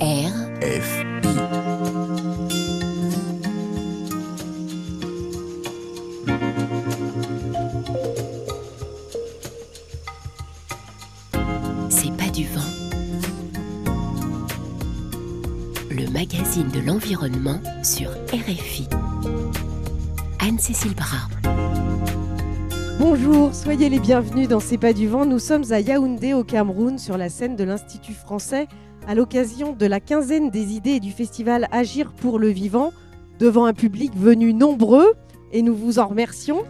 R F C'est pas du vent. Le magazine de l'environnement sur RFI. Anne-Cécile Bras. Bonjour, soyez les bienvenus dans C'est pas du vent. Nous sommes à Yaoundé au Cameroun sur la scène de l'Institut français à l'occasion de la quinzaine des idées du festival Agir pour le vivant devant un public venu nombreux et nous vous en remercions.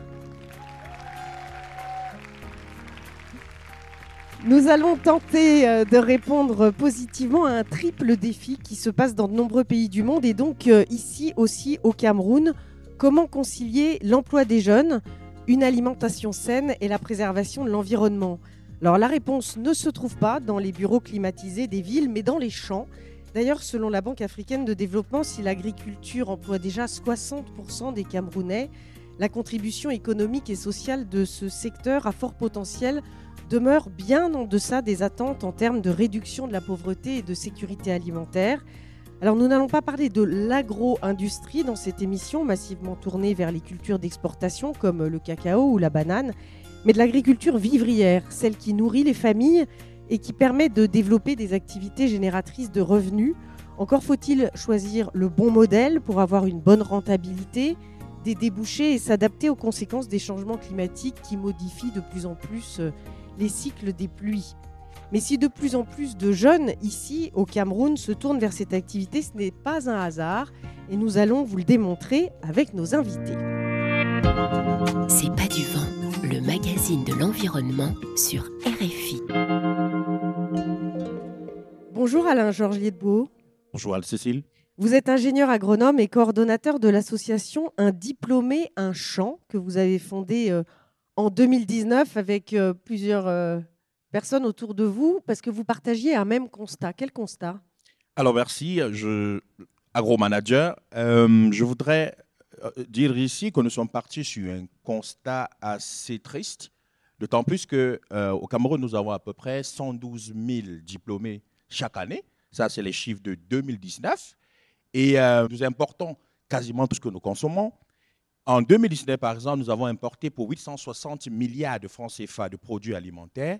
Nous allons tenter euh, de répondre positivement à un triple défi qui se passe dans de nombreux pays du monde et donc euh, ici aussi au Cameroun. Comment concilier l'emploi des jeunes, une alimentation saine et la préservation de l'environnement? Alors la réponse ne se trouve pas dans les bureaux climatisés des villes, mais dans les champs. D'ailleurs, selon la Banque africaine de développement, si l'agriculture emploie déjà 60% des Camerounais, la contribution économique et sociale de ce secteur à fort potentiel demeure bien en deçà des attentes en termes de réduction de la pauvreté et de sécurité alimentaire. Alors nous n'allons pas parler de l'agro-industrie dans cette émission massivement tournée vers les cultures d'exportation comme le cacao ou la banane, mais de l'agriculture vivrière, celle qui nourrit les familles et qui permet de développer des activités génératrices de revenus. Encore faut-il choisir le bon modèle pour avoir une bonne rentabilité, des débouchés et s'adapter aux conséquences des changements climatiques qui modifient de plus en plus euh, les cycles des pluies. Mais si de plus en plus de jeunes ici au Cameroun se tournent vers cette activité, ce n'est pas un hasard et nous allons vous le démontrer avec nos invités. C'est pas du vent. Magazine de l'environnement sur RFI. Bonjour Alain Georgier de Beau. Bonjour Anne-Cécile. Vous êtes ingénieur agronome et coordonnateur de l'association Un diplômé, un champ que vous avez fondé euh, en 2019 avec euh, plusieurs euh, personnes autour de vous parce que vous partagiez un même constat. Quel constat? Alors merci, je, agro-manager. Euh, je voudrais dire ici que nous sommes partis sur un constat assez triste, d'autant plus que euh, au Cameroun, nous avons à peu près 112 000 diplômés chaque année. Ça, c'est les chiffres de 2019. Et euh, nous importons quasiment tout ce que nous consommons. En 2019, par exemple, nous avons importé pour 860 milliards de francs CFA de produits alimentaires.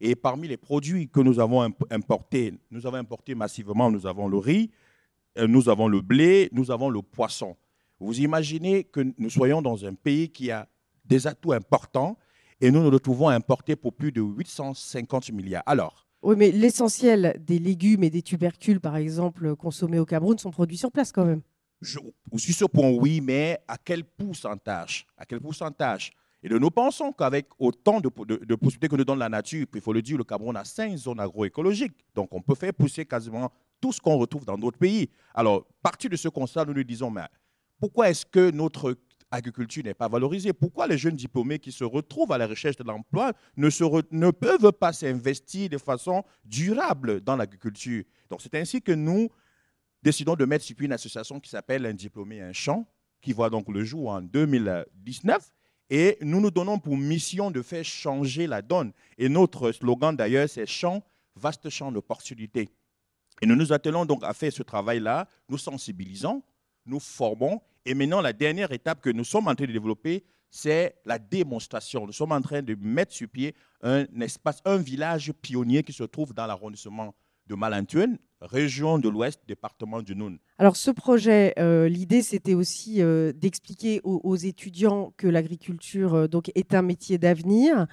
Et parmi les produits que nous avons imp- importés, nous avons importé massivement, nous avons le riz, euh, nous avons le blé, nous avons le poisson. Vous imaginez que nous soyons dans un pays qui a des atouts importants et nous nous retrouvons à importer pour plus de 850 milliards. Alors, Oui, mais l'essentiel des légumes et des tubercules, par exemple, consommés au Cameroun, sont produits sur place quand même. je, sur ce point, oui, mais à quel pourcentage? À quel pourcentage? Et nous pensons qu'avec autant de, de- de possibilités que nous donne la nature, puis il faut le dire, le Cameroun a cinq zones agroécologiques. Donc, on peut faire pousser quasiment tout ce qu'on retrouve dans d'autres pays. Alors, partir de ce constat, nous nous disons, mais pourquoi est-ce que notre agriculture n'est pas valorisée? Pourquoi les jeunes diplômés qui se retrouvent à la recherche de l'emploi ne, peuvent pas s'investir de façon durable dans l'agriculture? Donc, c'est ainsi que nous décidons de mettre sur pied une association qui s'appelle Un diplômé, un champ, qui voit donc le jour en 2019. Et nous nous donnons pour mission de faire changer la donne. Et notre slogan d'ailleurs, c'est champ, vaste champ d'opportunités. Et nous nous attelons donc à faire ce travail-là, nous sensibilisons, nous formons. Et maintenant, la dernière étape que nous sommes en train de développer, c'est la démonstration. Nous sommes en train de mettre sur pied un espace, un village pionnier qui se trouve dans l'arrondissement de Malantuen, région de l'Ouest, département du Noun. Alors ce projet, euh, l'idée c'était aussi euh, d'expliquer aux, aux étudiants que l'agriculture euh, donc est un métier d'avenir.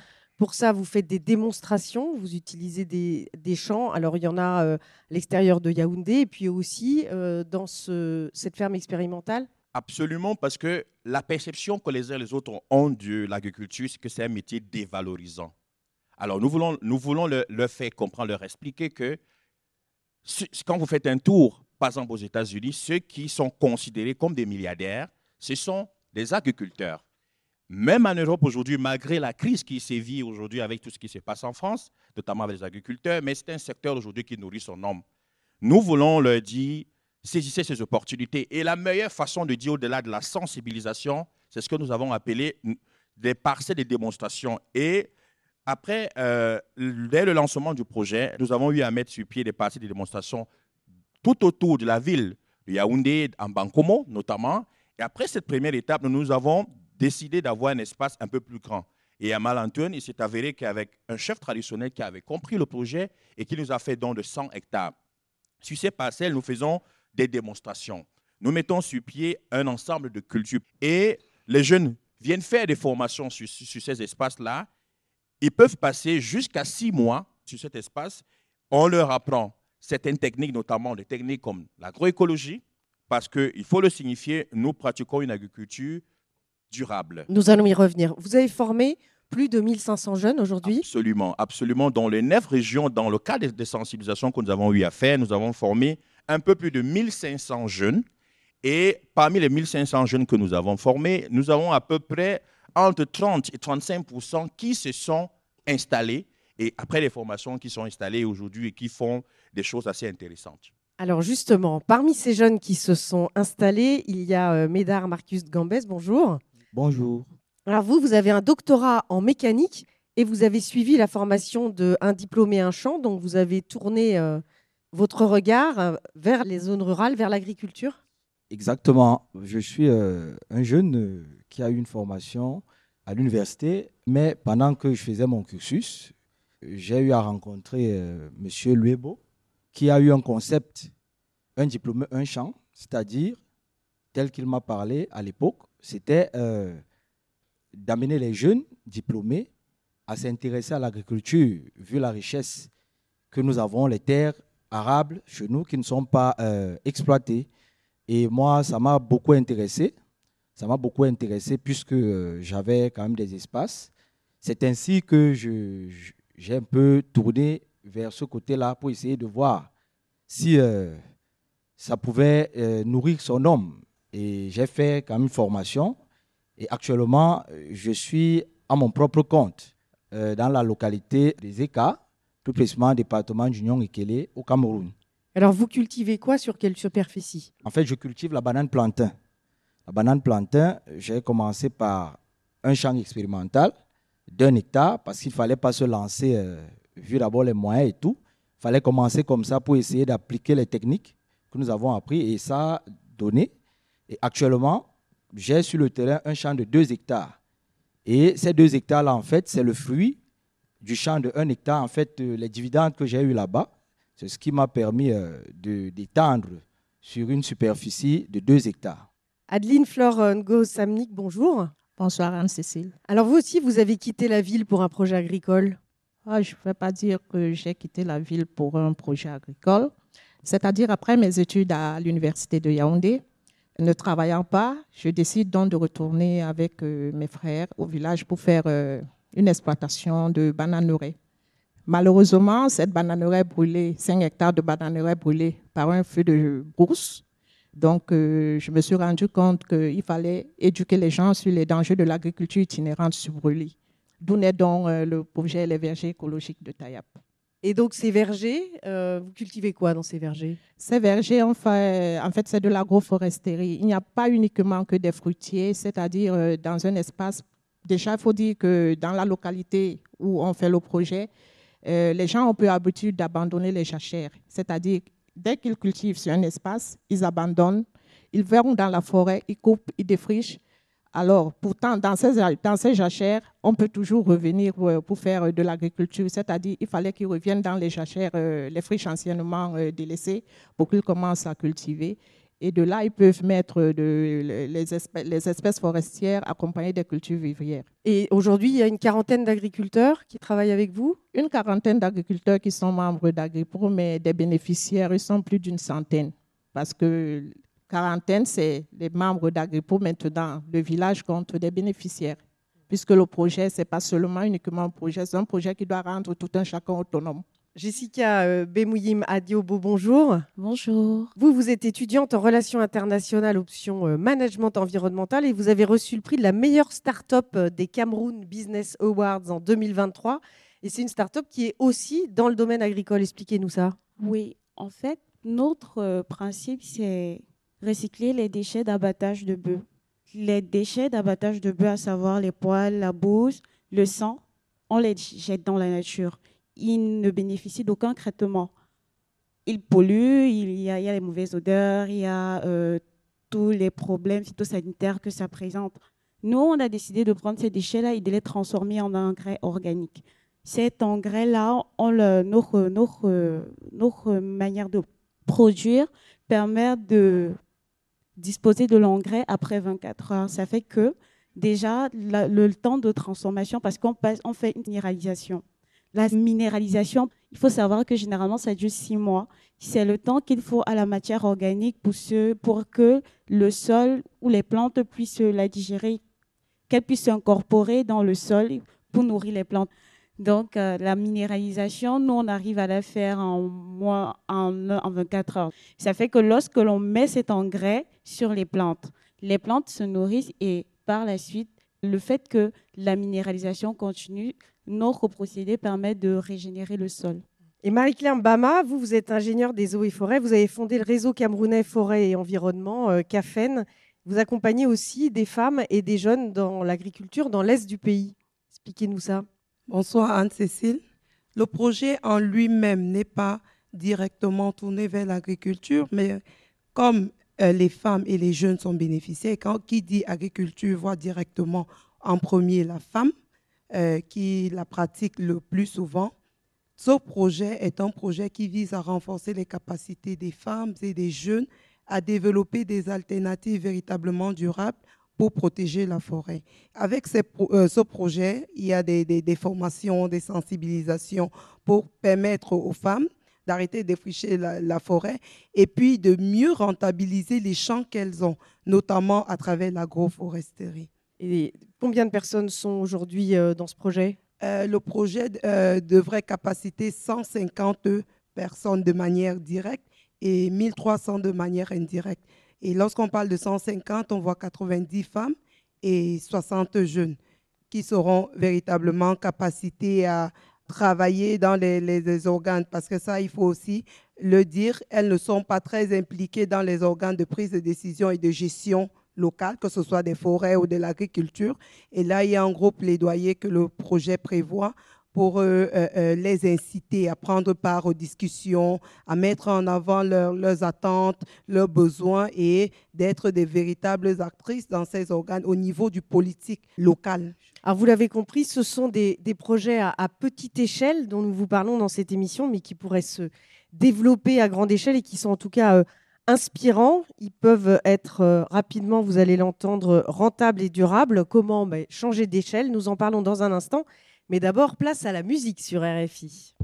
Pour ça, vous faites des démonstrations, vous utilisez des, des champs. Alors il y en a euh, à l'extérieur de Yaoundé et puis aussi euh, dans ce- cette ferme expérimentale. Absolument, parce que la perception que les uns et les autres ont de l'agriculture, c'est que c'est un métier dévalorisant. Alors, nous voulons, nous voulons le- leur faire comprendre, leur expliquer que quand vous faites un tour, par exemple aux États-Unis, ceux qui sont considérés comme des milliardaires, ce sont des agriculteurs. Même en Europe aujourd'hui, malgré la crise qui sévit aujourd'hui avec tout ce qui se passe en France, notamment avec les agriculteurs, mais c'est un secteur aujourd'hui qui nourrit son homme. Nous voulons leur dire, saisissez ces opportunités. Et la meilleure façon de dire au-delà de la sensibilisation, c'est ce que nous avons appelé des parcelles de démonstration. Et après, euh, dès le lancement du projet, nous avons eu à mettre sur pied des parties de démonstration tout autour de la ville Yaoundé, en Bankomo notamment. Et après cette première étape, nous avons décidé d'avoir un espace un peu plus grand. Et à Malantoun, il s'est avéré qu'avec un chef traditionnel qui avait compris le projet et qui nous a fait don de 100 hectares. Sur ces parcelles, nous faisons des démonstrations. Nous mettons sur pied un ensemble de cultures. Et les jeunes viennent faire des formations sur, sur ces espaces-là. Ils peuvent passer jusqu'à six mois sur cet espace. On leur apprend certaines techniques, notamment des techniques comme l'agroécologie, parce qu'il faut le signifier, nous pratiquons une agriculture durable. Nous allons y revenir. Vous avez formé plus de 1500 jeunes aujourd'hui Absolument, absolument. Dans les neuf régions, dans le cadre des sensibilisations que nous avons eu à faire, nous avons formé un peu plus de 1500 jeunes. Et parmi les 1500 jeunes que nous avons formés, nous avons à peu près entre 30 et 35% qui se sont installés et après les formations qui sont installées aujourd'hui et qui font des choses assez intéressantes. Alors justement, parmi ces jeunes qui se sont installés, il y a euh, Médard Marcus Gambès. Bonjour. Bonjour. Alors vous, vous avez un doctorat en mécanique et vous avez suivi la formation de un diplômé un champ, donc vous avez tourné euh, votre regard euh, vers les zones rurales, vers l'agriculture? Exactement. Je suis un jeune qui a eu une formation à l'université, mais pendant que je faisais mon cursus, j'ai eu à rencontrer Monsieur Luebo, qui a eu un concept, un diplômé, un champ, c'est-à-dire, tel qu'il m'a parlé à l'époque, c'était euh, d'amener les jeunes diplômés à s'intéresser à l'agriculture, vu la richesse que nous avons, les terres arables chez nous qui ne sont pas euh, exploitées. Et moi, ça m'a beaucoup intéressé. Ça m'a beaucoup intéressé puisque euh, j'avais quand même des espaces. C'est ainsi que j'ai un peu tourné vers ce côté-là pour essayer de voir si ça pouvait nourrir son homme et j'ai fait quand même une formation. Et actuellement, je suis à mon propre compte euh, dans la localité des Eka, plus précisément département d'Union Ikele au Cameroun. Alors, vous cultivez quoi sur quelle superficie? En fait, je cultive la banane plantain. La banane plantain, j'ai commencé par un champ expérimental d'un hectare parce qu'il ne fallait pas se lancer, euh, vu d'abord les moyens et tout. Il fallait commencer comme ça pour essayer d'appliquer les techniques que nous avons appris et ça a donné. Et actuellement, j'ai sur le terrain un champ de 2 hectares. Et ces 2 hectares-là, en fait, c'est le fruit du champ de 1 hectare. En fait, euh, les dividendes que j'ai eu là-bas, c'est ce qui m'a permis euh, d'étendre sur une superficie de 2 hectares. Adeline Flore Ngo Samnik, bonjour. Bonsoir Anne-Cécile. Alors vous aussi, vous avez quitté la ville pour un projet agricole? Ah, Je ne vais pas dire que j'ai quitté la ville pour un projet agricole. C'est-à-dire après mes études à l'université de Yaoundé, ne travaillant pas, je décide donc de retourner avec euh, mes frères au village pour faire euh, une exploitation de bananeraie. Malheureusement, cette bananeraie brûlée, 5 hectares de bananeraie brûlée par un feu de brousse. Donc, euh, je me suis rendu compte qu'il fallait éduquer les gens sur les dangers de l'agriculture itinérante sur brûlis. D'où naît donc le projet Les Vergers écologiques de Tayap. Et donc ces vergers, euh, vous cultivez quoi dans ces vergers? Ces vergers, en fait, c'est de l'agroforesterie. Il n'y a pas uniquement que des fruitiers, c'est-à-dire euh, dans un espace. Déjà, il faut dire que dans la localité où on fait le projet, euh, les gens ont peu l'habitude d'abandonner les jachères. C'est-à-dire, dès qu'ils cultivent sur un espace, ils abandonnent, ils vont dans la forêt, ils coupent, ils défrichent alors, pourtant, dans ces, dans ces jachères, on peut toujours revenir euh, pour faire de l'agriculture, c'est-à-dire il fallait qu'ils reviennent dans les jachères, euh, les friches anciennement euh, délaissées, pour qu'ils commencent à cultiver. Et de là, ils peuvent mettre de, les, espèces, les, espèces, forestières accompagnées des cultures vivrières. Et aujourd'hui, il y a une quarantaine d'agriculteurs qui travaillent avec vous? Une quarantaine d'agriculteurs qui sont membres d'AgriPro, mais des bénéficiaires, ils sont plus d'une centaine. Parce que quarantaine, c'est les membres d'Agripo. Maintenant, le village compte des bénéficiaires, puisque le projet, ce n'est pas seulement uniquement un projet, c'est un projet qui doit rendre tout un chacun autonome. Jessica euh, Bemouyim Adiobo, bonjour. Bonjour. Vous, vous êtes étudiante en relations internationales, option euh, management environnemental, et vous avez reçu le prix de la meilleure start-up euh, des Cameroun Business Awards en 2023. Et c'est une start-up qui est aussi dans le domaine agricole. Expliquez-nous ça. Oui, en fait, notre principe, c'est recycler les déchets d'abattage de bœufs. Les déchets d'abattage de bœufs, à savoir les poils, la bouse, le sang, on les jette dans la nature. Ils ne bénéficient d'aucun traitement. il pollue, il y a, les mauvaises odeurs, il y a euh, tous les problèmes phytosanitaires que ça présente. Nous, on a décidé de prendre ces déchets-là et de les transformer en engrais organique. Cet engrais-là, notre, notre, notre manière de produire permet de disposer de l'engrais après 24 heures. Ça fait que déjà le temps de transformation, parce qu'on on fait une minéralisation. La minéralisation, il faut savoir que généralement, ça dure six mois. C'est le temps qu'il faut à la matière organique pour, pour que le sol ou les plantes puissent la digérer, qu'elles puissent s'incorporer dans le sol pour nourrir les plantes. Donc, euh, la minéralisation, nous, on arrive à la faire en, moins, en, en 24 heures. Ça fait que lorsque l'on met cet engrais sur les plantes, les plantes se nourrissent et par la suite, le fait que la minéralisation continue, notre procédé permet de régénérer le sol. Et Marie-Claire Mbama, vous, vous êtes ingénieure des eaux et forêts. Vous avez fondé le réseau camerounais Forêt et Environnement, euh, CAFEN. Vous accompagnez aussi des femmes et des jeunes dans l'agriculture dans l'est du pays. Expliquez-nous ça. Bonsoir Anne-Cécile. Le projet en lui-même n'est pas directement tourné vers l'agriculture, mais comme euh, les femmes et les jeunes sont bénéficiaires, quand qui dit agriculture voit directement en premier la femme euh, qui la pratique le plus souvent. Ce projet est un projet qui vise à renforcer les capacités des femmes et des jeunes à développer des alternatives véritablement durables pour protéger la forêt. Avec euh, ce projet, il y a des, des- des formations, des sensibilisations pour permettre aux femmes d'arrêter de défricher la, la forêt et puis de mieux rentabiliser les champs qu'elles ont, notamment à travers l'agroforesterie. Et combien de personnes sont aujourd'hui euh, dans ce projet? Euh, le projet devrait capaciter 150 personnes de manière directe et 1300 de manière indirecte. Et lorsqu'on parle de 150, on voit 90 femmes et 60 jeunes qui seront véritablement capacités à travailler dans les, les- organes. Parce que ça, il faut aussi le dire, elles ne sont pas très impliquées dans les organes de prise de décision et de gestion locale, que ce soit des forêts ou de l'agriculture. Et là, il y a un gros plaidoyer que le projet prévoit pour euh, euh, euh, les inciter à prendre part aux discussions, à mettre en avant leurs- attentes, leurs besoins et d'être des véritables actrices dans ces organes au niveau du politique local. Alors, vous l'avez compris, ce sont des, projets à, petite échelle dont nous vous parlons dans cette émission, mais qui pourraient se développer à grande échelle et qui sont en tout cas inspirants. Ils peuvent être rapidement, vous allez l'entendre, rentables et durables. Comment Ben, Changer d'échelle, nous en parlons dans un instant. Mais d'abord, place à la musique sur RFI.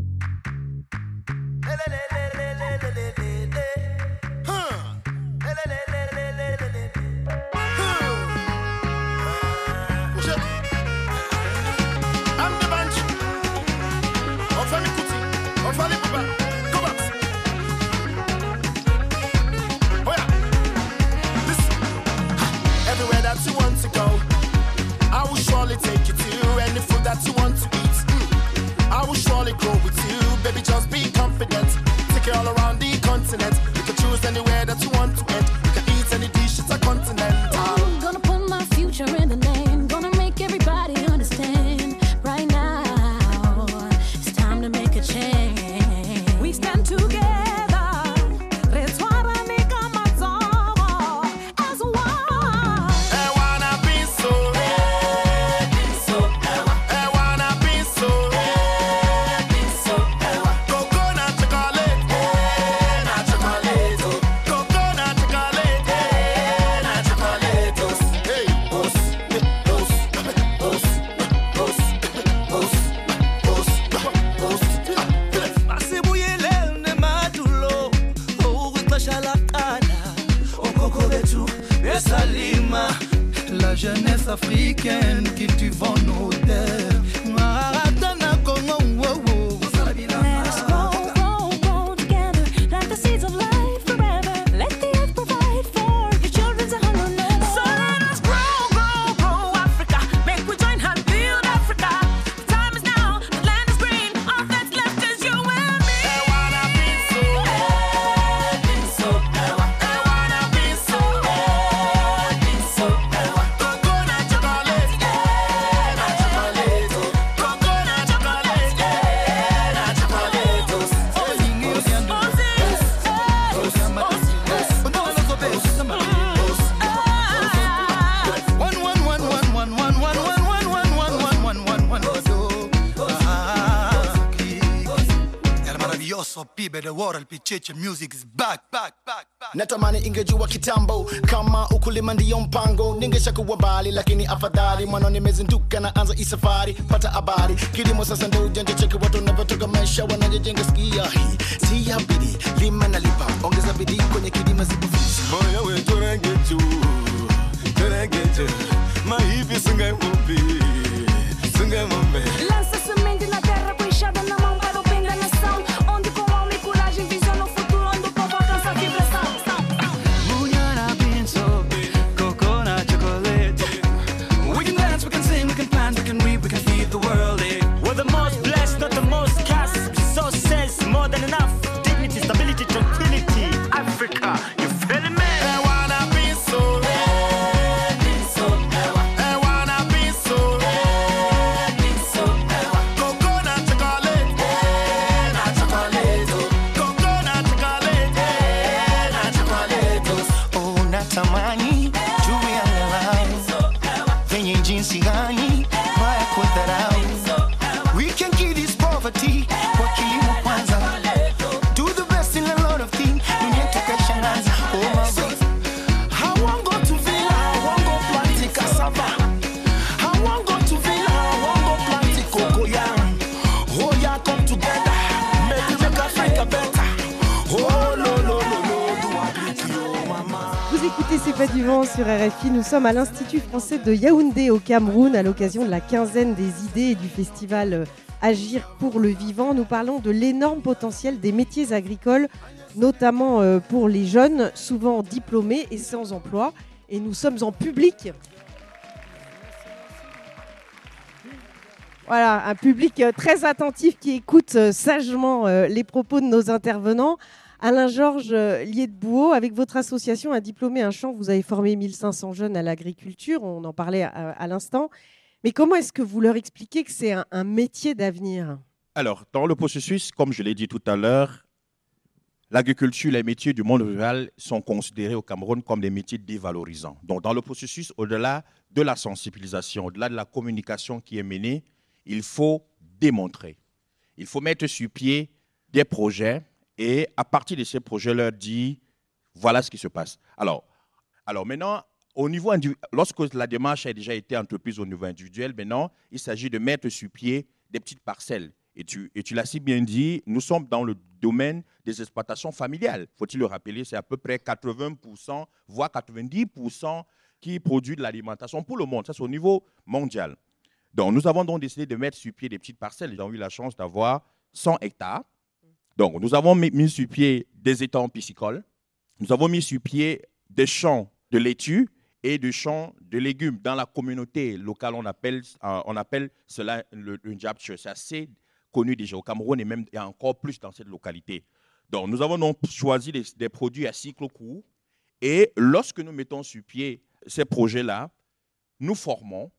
Surely go with you, baby. Just be confident. Take it all around the world, music is back, back, back, back. natamani ingejua kitambo kama ukulima ndiyo mpango. Ningeshakuwa mbali lakini afadhali mwana nimezinduka na anza isafari pata habari kilimo sasa ndo ujanja cheki watu navyotoka maisha wanajejenga skia hii. Si ya bidii lima na lipa ongeza bidii kwenye kilima zipo moyo wetu renge juu juu. Mahivi Lança semente na terra Vous écoutez C'est pas du vent sur RFI. Nous sommes à l'Institut français de Yaoundé au Cameroun à l'occasion de la quinzaine des idées et du festival euh, Agir pour le vivant. Nous parlons de l'énorme potentiel des métiers agricoles, notamment euh, pour les jeunes, souvent diplômés et sans emploi. Et nous sommes en public. Voilà, un public euh, très attentif qui écoute euh, sagement euh, les propos de nos intervenants. Alain Georges lié avec votre association Un diplômé, un champ, vous avez formé 1500 jeunes à l'agriculture, on en parlait à, à l'instant. Mais comment est-ce que vous leur expliquez que c'est un, un métier d'avenir? Alors, dans le processus, comme je l'ai dit tout à l'heure, l'agriculture, les métiers du monde rural sont considérés au Cameroun comme des métiers dévalorisants. Donc, dans le processus, au-delà de la sensibilisation, au-delà de la communication qui est menée, il faut démontrer. Il faut mettre sur pied des projets et à partir de ces projets, leur dire voilà ce qui se passe. Alors, alors maintenant, au niveau lorsque la démarche a déjà été entreprise au niveau individuel, maintenant, il s'agit de mettre sur pied des petites parcelles. Et tu, et tu l'as si bien dit, nous sommes dans le domaine des exploitations familiales. Faut-il le rappeler, c'est à peu près 80%, voire 90% qui produit de l'alimentation pour le monde. Ça, c'est au niveau mondial. Donc, nous avons donc décidé de mettre sur pied des petites parcelles. J'ai eu la chance d'avoir 100 hectares. Donc, nous avons mis, sur pied des étangs piscicoles. Nous avons mis sur pied des champs de laitue et des champs de légumes. Dans la communauté locale, on appelle, euh, on appelle cela le, Njabche. C'est assez connu déjà au Cameroun et même et encore plus dans cette localité. Donc, nous avons donc choisi des, des produits à cycle court. Et lorsque nous mettons sur pied ces projets-là, nous formons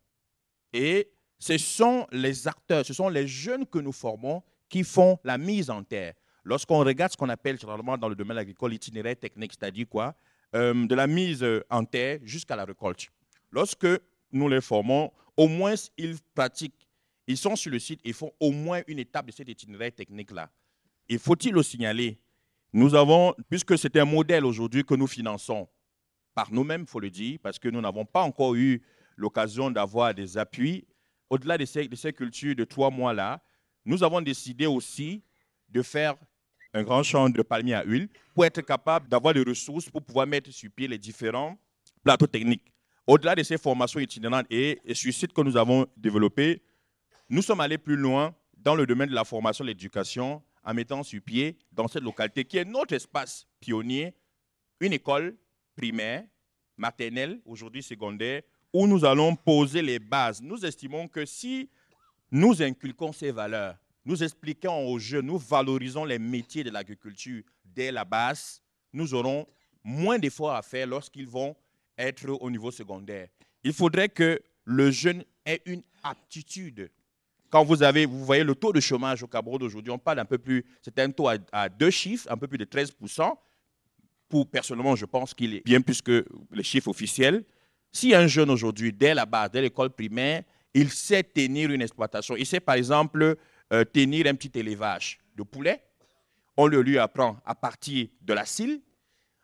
et ce sont les acteurs, ce sont les jeunes que nous formons qui font la mise en terre. Lorsqu'on regarde ce qu'on appelle généralement dans le domaine agricole l'itinéraire technique, c'est-à-dire quoi? Euh, De la mise en terre jusqu'à la récolte. Lorsque nous les formons, au moins ils pratiquent, ils sont sur le site, ils font au moins une étape de cet itinéraire technique-là. Il faut-il le signaler? Nous avons, puisque c'est un modèle aujourd'hui que nous finançons par nous-mêmes, il faut le dire, parce que nous n'avons pas encore eu l'occasion d'avoir des appuis. Au-delà de ces, cultures de trois mois-là, nous avons décidé aussi de faire un grand champ de palmiers à huile pour être capable d'avoir les ressources pour pouvoir mettre sur pied les différents plateaux techniques. Au-delà de ces formations itinérantes et, et sur site que nous avons développé, nous sommes allés plus loin dans le domaine de la formation et de l'éducation en mettant sur pied dans cette localité qui est notre espace pionnier, une école primaire, maternelle, aujourd'hui secondaire, où nous allons poser les bases. Nous estimons que si nous inculquons ces valeurs, nous expliquons aux jeunes, nous valorisons les métiers de l'agriculture dès la base, nous aurons moins d'efforts à faire lorsqu'ils vont être au niveau secondaire. Il faudrait que le jeune ait une aptitude. Quand vous avez, vous voyez le taux de chômage au Cameroun aujourd'hui, on parle un peu plus, c'est un taux à, à deux chiffres, un peu plus de 13%. Pour personnellement, je pense qu'il est bien plus que les chiffres officiels. Si un jeune aujourd'hui, dès la base, dès l'école primaire, il sait tenir une exploitation, il sait par exemple euh, tenir un petit élevage de poulets, on le lui apprend à partir de la cile.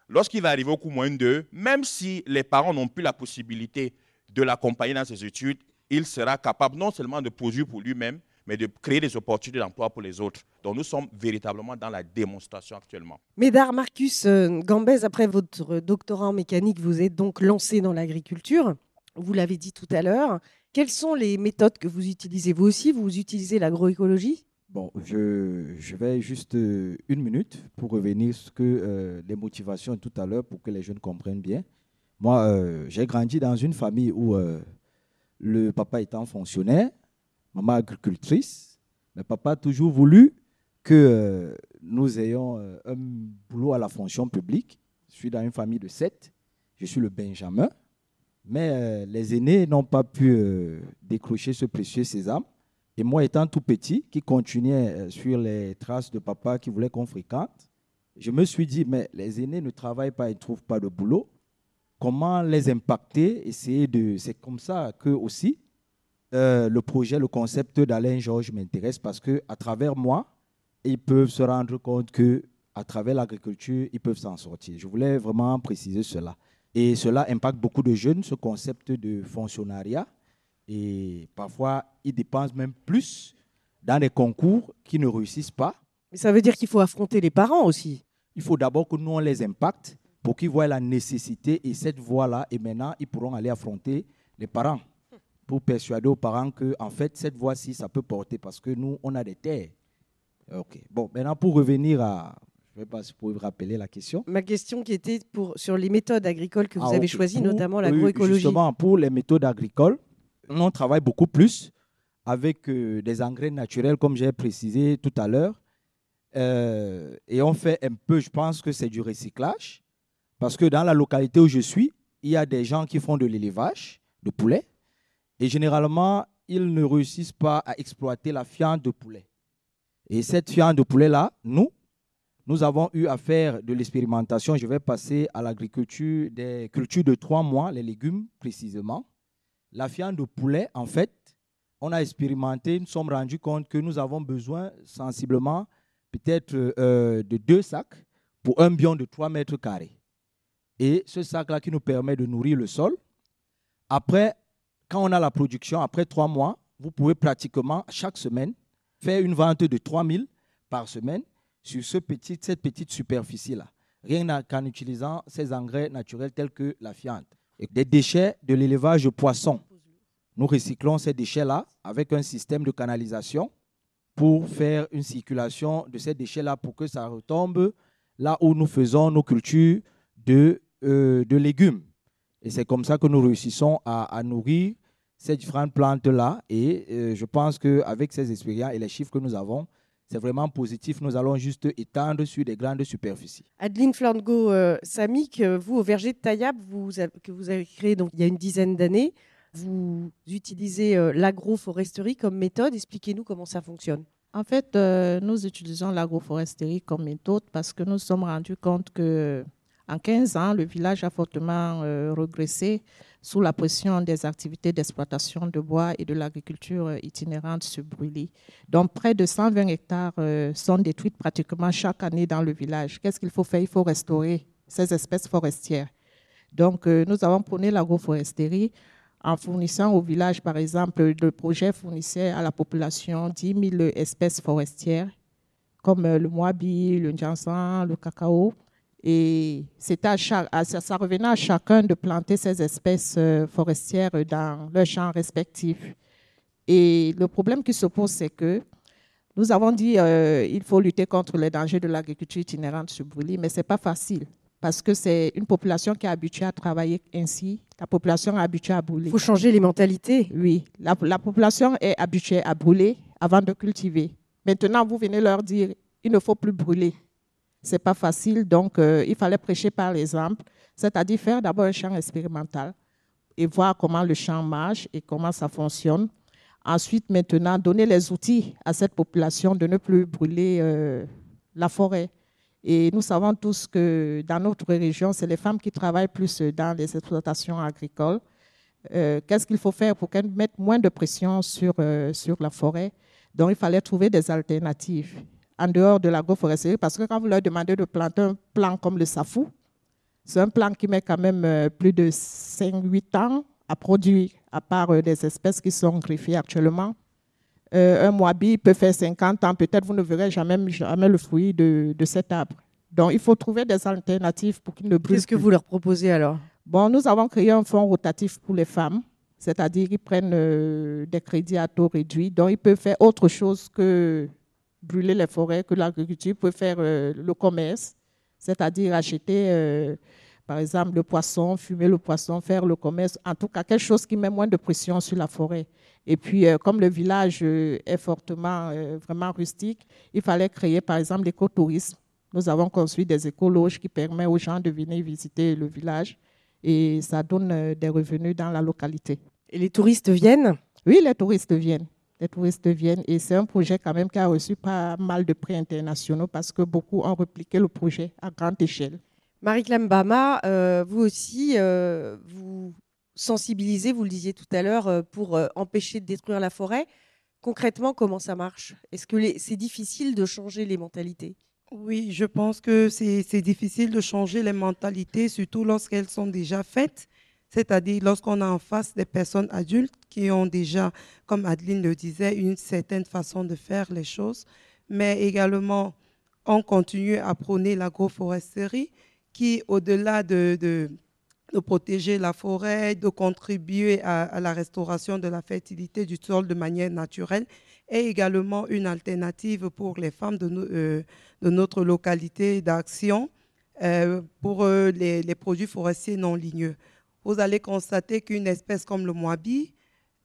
Lorsqu'il va arriver au cours moins 2, même si les parents n'ont plus la possibilité de l'accompagner dans ses études, il sera capable non seulement de produire pour lui-même, mais de créer des opportunités d'emploi pour les autres. Donc nous sommes véritablement dans la démonstration actuellement. Médard Marcus euh, Gambez, après votre doctorat en mécanique, vous êtes donc lancé dans l'agriculture. Vous l'avez dit tout à l'heure. Quelles sont les méthodes que vous utilisez? Vous aussi, vous utilisez l'agroécologie? Bon, je, je vais juste euh, une minute pour revenir sur que, euh, les motivations tout à l'heure pour que les jeunes comprennent bien. Moi, euh, j'ai grandi dans une famille où euh, le papa étant fonctionnaire, maman agricultrice, mais papa a toujours voulu que euh, nous ayons euh, un boulot à la fonction publique. Je suis dans une famille de sept. Je suis le Benjamin. Mais euh, les aînés n'ont pas pu décrocher ce précieux sésame. Et moi, étant tout petit, qui continuait euh, sur les traces de papa qui voulait qu'on fréquente, je me suis dit, mais les aînés ne travaillent pas, ils ne trouvent pas de boulot. Comment les impacter Essayer de. C'est comme ça que aussi euh, le projet, le concept d'Alain Georges m'intéresse parce que à travers moi, ils peuvent se rendre compte que à travers l'agriculture, ils peuvent s'en sortir. Je voulais vraiment préciser cela. Et cela impacte beaucoup de jeunes, ce concept de fonctionnariat. Et parfois, ils dépensent même plus dans des concours qui ne réussissent pas. Mais ça veut dire qu'il faut affronter les parents aussi. Il faut d'abord que nous, on les impacte pour qu'ils voient la nécessité et cette voie-là. Et maintenant, ils pourront aller affronter les parents pour persuader aux parents que, en fait, cette voie-ci, ça peut porter parce que nous, on a des terres. OK. Bon, maintenant, pour revenir à. Je ne sais pas si vous pouvez vous rappeler la question. Ma question qui était pour, sur les méthodes agricoles que vous Ah, avez ok. choisies, Pour- notamment l'agroécologie. Justement, pour les méthodes agricoles, on travaille beaucoup plus avec euh, des engrais naturels, comme j'ai précisé tout à l'heure. Euh, et on fait un peu, je pense que c'est du recyclage. Parce que dans la localité où je suis, il y a des gens qui font de l'élevage de poulet. Et généralement, ils ne réussissent pas à exploiter la fiente de poulet. Et cette fiente de poulet-là, nous, nous avons eu à faire de l'expérimentation. Je vais passer à l'agriculture des cultures de trois mois, les légumes précisément. La fiente de poulet, en fait, on a expérimenté, nous sommes rendus compte que nous avons besoin sensiblement peut-être euh, de deux sacs pour un bion de 3 mètres carrés. Et ce sac-là qui nous permet de nourrir le sol. Après, quand on a la production, après trois mois, vous pouvez pratiquement chaque semaine faire une vente de 3000 par semaine sur cette petite superficie-là. Rien qu'en utilisant ces engrais naturels tels que la fiente. Et des déchets de l'élevage de poissons. Nous recyclons ces déchets-là avec un système de canalisation pour faire une circulation de ces déchets-là pour que ça retombe là où nous faisons nos cultures de, euh, de légumes. Et c'est comme ça que nous réussissons à, à nourrir ces différentes plantes-là. Et euh, je pense qu'avec ces expériences et les chiffres que nous avons, c'est vraiment positif. Nous allons juste étendre sur des grandes superficies. Adeline Flango euh, Samic, euh, vous au verger de Taillab, vous avez- que vous avez créé donc, il y a une dizaine d'années, vous utilisez euh, l'agroforesterie comme méthode. Expliquez-nous comment ça fonctionne. En fait, euh, nous utilisons l'agroforesterie comme méthode parce que nous nous sommes rendus compte que en 15 ans, le village a fortement euh, régressé sous la pression des activités d'exploitation de bois et de l'agriculture euh, itinérante sur brûlis. Donc, près de 120 hectares euh, sont détruits pratiquement chaque année dans le village. Qu'est-ce qu'il faut faire? Il faut restaurer ces espèces forestières. Donc, euh, nous avons prôné l'agroforesterie en fournissant au village, par exemple, le projet fournissait à la population 10 000 espèces forestières, comme le moabi, le njansan, le cacao. Et à chaque- ça, revenait à chacun de planter ces espèces euh, forestières dans leurs champs respectifs. Et le problème qui se pose, c'est que nous avons dit euh, il faut lutter contre les dangers de l'agriculture itinérante sur brûlis, mais ce n'est pas facile parce que c'est une population qui est habituée à travailler ainsi. La population est habituée à brûler. Il faut changer les mentalités. Oui, la, la population est habituée à brûler avant de cultiver. Maintenant, vous venez leur dire il ne faut plus brûler. Ce n'est pas facile, donc euh, il fallait prêcher par l'exemple, c'est-à-dire faire d'abord un champ expérimental et voir comment le champ marche et comment ça fonctionne. Ensuite, maintenant, donner les outils à cette population de ne plus brûler euh, la forêt. Et nous savons tous que dans notre région, c'est les femmes qui travaillent plus dans les exploitations agricoles. Euh, Qu'est-ce qu'il faut faire pour qu'elles mettent moins de pression sur, sur la forêt? Donc, il fallait trouver des alternatives. En dehors de l'agroforesterie, parce que quand vous leur demandez de planter un plant comme le safou, c'est un plant qui met quand même euh, plus de 5-8 ans à produire, à part euh, des espèces qui sont greffées actuellement. Euh, un moabi peut faire 50 ans, peut-être vous ne verrez jamais, jamais le fruit de, de cet arbre. Donc, il faut trouver des alternatives pour qu'ils ne brûlent Qu'est-ce que vous leur proposez alors? Bon, nous avons créé un fonds rotatif pour les femmes, c'est-à-dire qu'ils prennent euh, des crédits à taux réduit. Donc, ils peuvent faire autre chose que brûler les forêts, que l'agriculture. Peuvent faire euh, le commerce, c'est-à-dire acheter, euh, par exemple, le poisson, fumer le poisson, faire le commerce. En tout cas, quelque chose qui met moins de pression sur la forêt. Et puis, euh, comme le village est fortement, vraiment rustique, il fallait créer, par exemple, l'écotourisme. Nous avons construit des écologes qui permettent aux gens de venir visiter le village et ça donne des revenus dans la localité. Et les touristes viennent? Oui, les touristes viennent. Les touristes viennent et c'est un projet quand même qui a reçu pas mal de prix internationaux parce que beaucoup ont répliqué le projet à grande échelle. Marie-Clame Bama, euh, vous aussi, euh, vous sensibilisez, vous le disiez tout à l'heure, euh, pour euh, empêcher de détruire la forêt. Concrètement, comment ça marche? Est-ce que les- c'est difficile de changer les mentalités? Oui, je pense que c'est c'est difficile de changer les mentalités, surtout lorsqu'elles sont déjà faites. C'est-à-dire lorsqu'on a en face des personnes adultes qui ont déjà, comme Adeline le disait, une certaine façon de faire les choses. Mais également, on continue à prôner l'agroforesterie qui, au-delà de, de- protéger la forêt, de contribuer à, la restauration de la fertilité du sol de manière naturelle, est également une alternative pour les femmes de, euh, notre localité d'action euh, pour euh, les produits forestiers non ligneux. Vous allez constater qu'une espèce comme le moabi,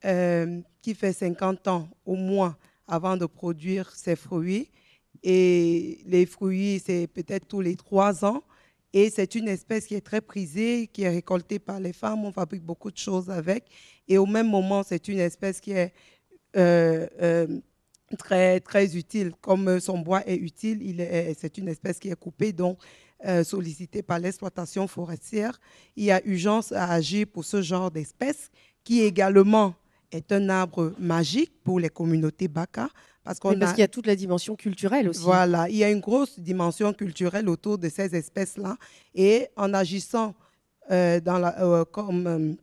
euh, qui fait 50 ans au moins avant de produire ses fruits, et les fruits, c'est peut-être tous les trois ans, et c'est une espèce qui est très prisée, qui est récoltée par les femmes. On fabrique beaucoup de choses avec. Et au même moment, c'est une espèce qui est euh, euh, très, très utile. Comme son bois est utile, il est- c'est une espèce qui est coupée, donc euh, sollicitée par l'exploitation forestière. Il y a urgence à agir pour ce genre d'espèce, qui également est un arbre magique pour les communautés Baka. Parce qu'on parce a- qu'il y a toute la dimension culturelle aussi. voilà, il y a une grosse dimension culturelle autour de ces espèces-là. Et en agissant euh, dans la, euh, comme, euh,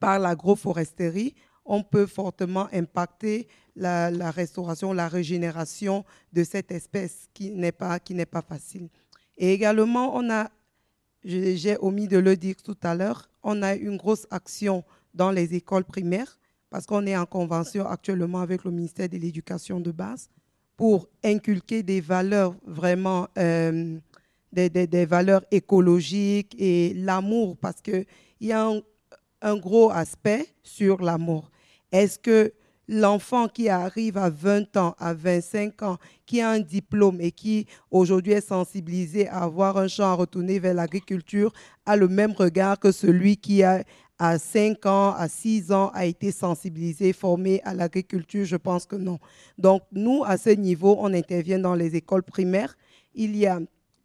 par l'agroforesterie, on peut fortement impacter la, la restauration, la régénération de cette espèce qui n'est pas, qui n'est pas facile. Et également, on a, j'ai omis de le dire tout à l'heure, on a une grosse action dans les écoles primaires parce qu'on est en convention actuellement avec le ministère de l'Éducation de base pour inculquer des valeurs vraiment, euh, des valeurs écologiques et l'amour, parce qu'il y a un, un gros aspect sur l'amour. Est-ce que l'enfant qui arrive à 20 ans, à 25 ans, qui a un diplôme et qui aujourd'hui est sensibilisé à avoir un champ à retourner vers l'agriculture, a le même regard que celui qui a à 5 ans, à 6 ans, a été sensibilisé, formé à l'agriculture? Je pense que non. Donc, nous, à ce niveau, on intervient dans les écoles primaires. Il y a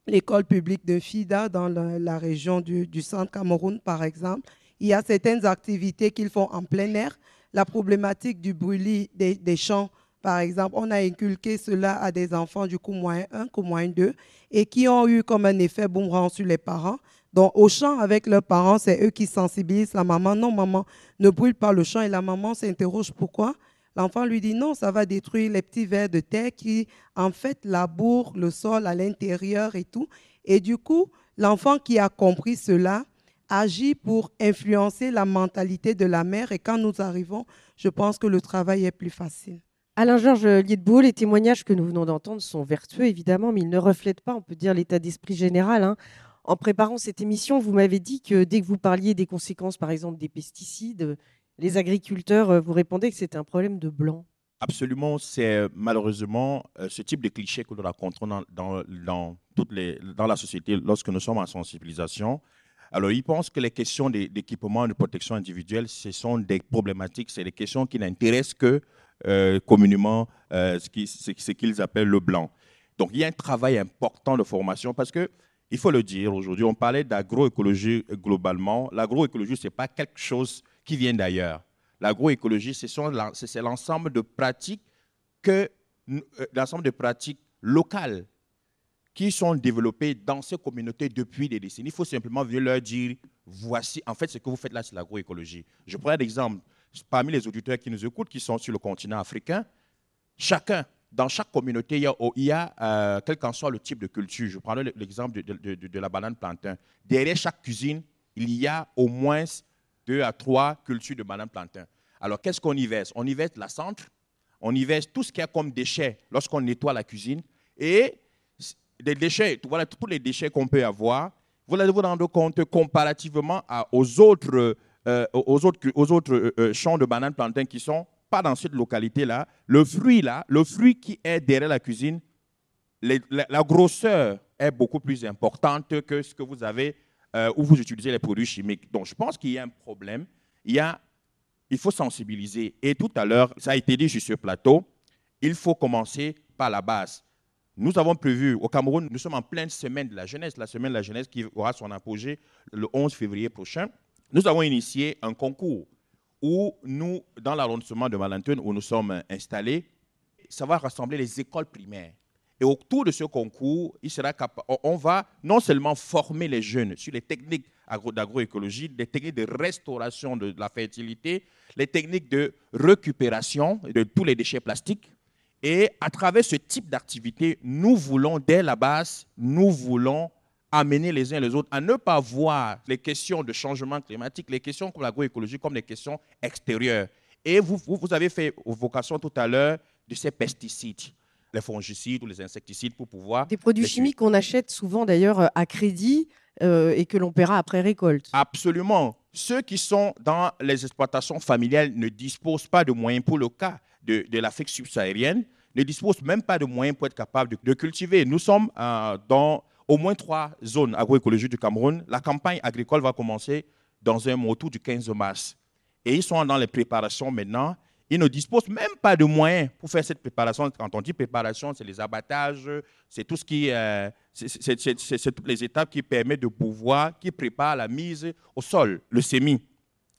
l'école publique de FIDA dans la, la région du, du centre Cameroun, par exemple. Il y a certaines activités qu'ils font en plein air. La problématique du brûlis des, champs, par exemple, on a inculqué cela à des enfants du coup moyen 1, coup moyen 2, et qui ont eu comme un effet boomerang sur les parents. Donc, au champ avec leurs parents, c'est eux qui sensibilisent la maman. Non, maman, ne brûle pas le champ. Et la maman s'interroge pourquoi? L'enfant lui dit non, ça va détruire les petits vers de terre qui, en fait, labourent le sol à l'intérieur et tout. Et du coup, l'enfant qui a compris cela agit pour influencer la mentalité de la mère. Et quand nous arrivons, je pense que le travail est plus facile. Alain-Georges Liedbeau, les témoignages que nous venons d'entendre sont vertueux, évidemment, mais ils ne reflètent pas, on peut dire, l'état d'esprit général. hein. En préparant cette émission, vous m'avez dit que dès que vous parliez des conséquences, par exemple, des pesticides, les agriculteurs euh, vous répondaient que c'était un problème de blanc. Absolument, c'est euh, malheureusement euh, ce type de cliché que nous rencontrons dans, dans, dans toutes les, dans la société lorsque nous sommes en sensibilisation. Alors, ils pensent que les questions d'é- d'équipement de protection individuelle, ce sont des problématiques, c'est des questions qui n'intéressent que euh, communément euh, ce qui- ce ce qu'ils appellent le blanc. Donc, il y a un travail important de formation parce que, il faut le dire, aujourd'hui, on parlait d'agroécologie euh, globalement. L'agroécologie, ce n'est pas quelque chose qui vient d'ailleurs. L'agroécologie, c'est l'ensemble de pratiques que l'ensemble de pratiques locales qui sont développées dans ces communautés depuis des décennies. Il faut simplement venir leur dire, voici, en fait, ce que vous faites là, c'est l'agroécologie. Je prends un exemple. Parmi les auditeurs qui nous écoutent, qui sont sur le continent africain, chacun, dans chaque communauté, il y a, a, euh, quel qu'en soit le type de culture, je prends le- l'exemple de la banane plantain. Derrière chaque cuisine, il y a au moins deux à trois cultures de banane plantain. Alors, qu'est-ce qu'on y verse? On y verse la centre, on y verse tout ce qu'il y a comme déchets lorsqu'on nettoie la cuisine, et des déchets, tous les déchets qu'on peut avoir. Vous allez vous rendre compte comparativement aux autres, euh, aux autres, euh, euh, champs de bananes plantains qui sont pas dans cette localité-là. Le fruit là, le fruit qui est derrière la cuisine, la, grosseur est beaucoup plus importante que ce que vous avez où vous utilisez les produits chimiques. Donc, je pense qu'il y a un problème. Il faut sensibiliser. Et tout à l'heure, ça a été dit sur ce plateau, il faut commencer par la base. Nous avons prévu, au Cameroun, nous sommes en pleine semaine de la jeunesse, la semaine de la jeunesse qui aura son apogée le 11 février prochain. Nous avons initié un concours où nous, dans l'arrondissement de Malantone, où nous sommes installés, ça va rassembler les écoles primaires. Et autour de ce concours, il sera on- va non seulement former les jeunes sur les techniques agro- d'agroécologie, les techniques de restauration de la fertilité, les techniques de récupération de tous les déchets plastiques. Et à travers ce type d'activité, nous voulons, dès la base, nous voulons amener les uns et les autres à ne pas voir les questions de changement climatique, les questions comme l'agroécologie, comme des questions extérieures. Et vous, vous, vous avez fait vocation tout à l'heure de ces pesticides, les fongicides ou les insecticides pour pouvoir... Des produits chimiques qu'on achète souvent d'ailleurs euh, à crédit euh, et que l'on paiera après récolte. Absolument. Ceux qui sont dans les exploitations familiales ne disposent pas de moyens pour le cas de, de l'Afrique subsaharienne, ne disposent même pas de moyens pour être capables de, cultiver. Nous sommes euh, dans au moins trois zones agroécologiques du Cameroun. La campagne agricole va commencer dans un mois autour du 15 mars. Et ils sont dans les préparations maintenant. Ils ne disposent même pas de moyens pour faire cette préparation. Quand on dit préparation, c'est les abattages, c'est tout ce qui, euh, c'est toutes les étapes qui permettent de pouvoir, qui préparent la mise au sol, le semis.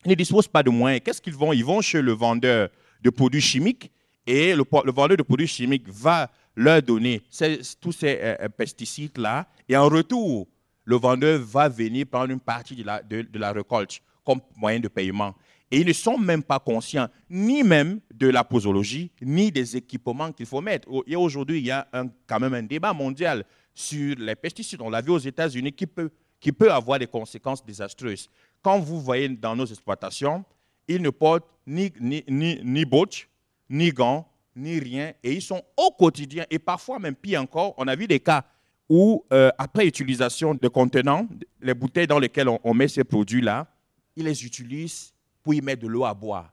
Ils ne disposent pas de moyens. Qu'est-ce qu'ils vont? Ils vont chez le vendeur de produits chimiques et le, vendeur de produits chimiques va leur donner tous ces euh, euh, pesticides-là. Et en retour, le vendeur va venir prendre une partie de la, de, la récolte comme moyen de paiement. Et ils ne sont même pas conscients ni même de la posologie, ni des équipements qu'il faut mettre. Et aujourd'hui, il y a quand même un débat mondial sur les pesticides. On l'a vu aux États-Unis qui peut, qui peut avoir des conséquences désastreuses. Quand vous voyez dans nos exploitations, ils ne portent ni, ni, ni, ni bottes, ni gants, ni rien. Et ils sont au quotidien. Et parfois, même pire encore, on a vu des cas où, euh, après utilisation de contenants, les bouteilles dans lesquelles on, met ces produits-là, ils les utilisent pour y mettre de l'eau à boire.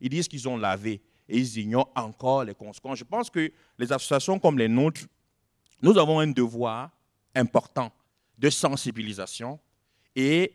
Ils disent qu'ils ont lavé et ils ignorent encore les conséquences. Je pense que les associations comme les nôtres, nous avons un devoir important de sensibilisation et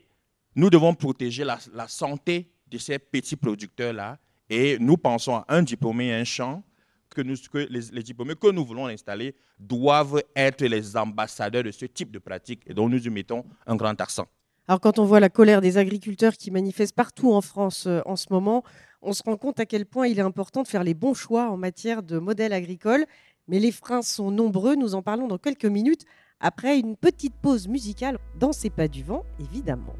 nous devons protéger la, la santé de ces petits producteurs-là. Et nous pensons à un diplômé un champ que, les diplômés que nous voulons installer doivent être les ambassadeurs de ce type de pratique et dont nous y mettons un grand accent. Alors quand on voit la colère des agriculteurs qui manifestent partout en France euh, en ce moment, on se rend compte à quel point il est important de faire les bons choix en matière de modèle agricole. Mais les freins sont nombreux, nous en parlons dans quelques minutes, après une petite pause musicale dans C'est pas du vent, évidemment.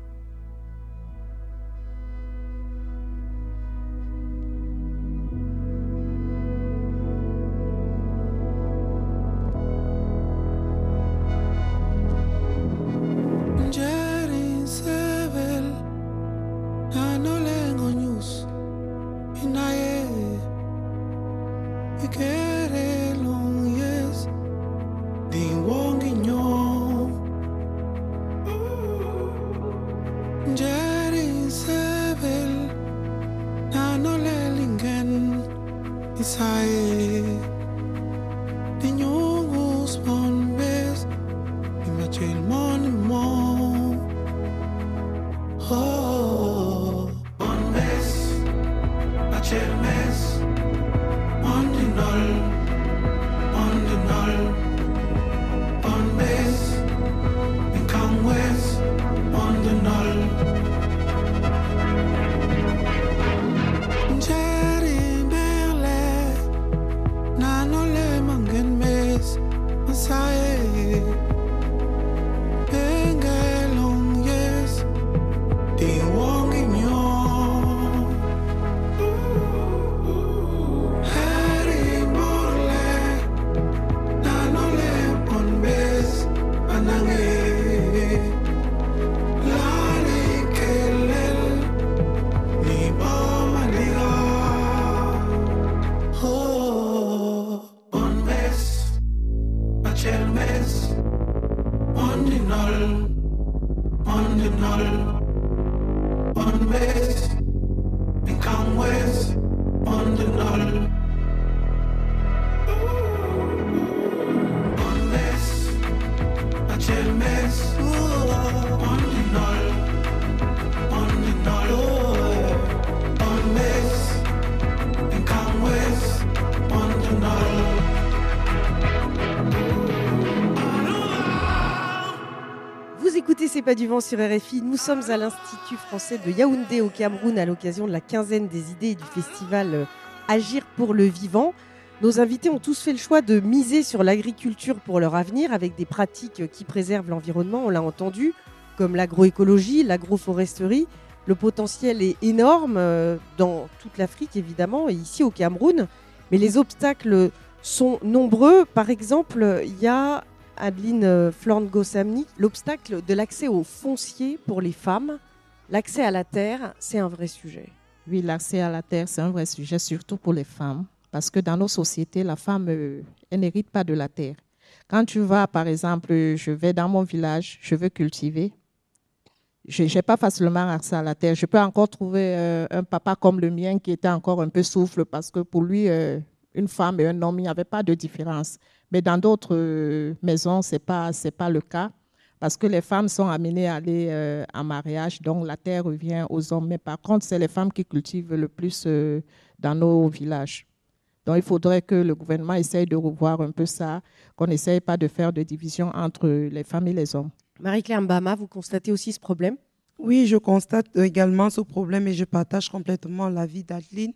Thank you. Du vent sur RFI. Nous sommes à l'Institut français de Yaoundé au Cameroun à l'occasion de la quinzaine des idées du festival euh, Agir pour le vivant. Nos invités ont tous fait le choix de miser sur l'agriculture pour leur avenir avec des pratiques qui préservent l'environnement, on l'a entendu, comme l'agroécologie, l'agroforesterie. Le potentiel est énorme euh, dans toute l'Afrique évidemment et ici au Cameroun. Mais les obstacles sont nombreux. Par exemple, il y a Adeline euh, Flango-Samni, l'obstacle de l'accès au foncier pour les femmes. L'accès à la terre, c'est un vrai sujet. Oui, l'accès à la terre, c'est un vrai sujet, surtout pour les femmes. Parce que dans nos sociétés, la femme, euh, elle n'hérite pas de la terre. Quand tu vas, par exemple, je vais dans mon village, je veux cultiver, je n'ai pas facilement accès à la terre. Je peux encore trouver euh, un papa comme le mien qui était encore un peu souffle parce que pour lui, une femme et un homme, il n'y avait pas de différence. Mais dans d'autres euh, maisons, ce n'est pas, c'est pas le cas parce que les femmes sont amenées à aller euh, en mariage, donc la terre revient aux hommes. Mais par contre, c'est les femmes qui cultivent le plus euh, dans nos villages. Donc il faudrait que le gouvernement essaye de revoir un peu ça, qu'on n'essaye pas de faire de division entre les femmes et les hommes. Marie-Claire Mbama, vous constatez aussi ce problème? Oui, je constate également ce problème et je partage complètement l'avis d'Adeline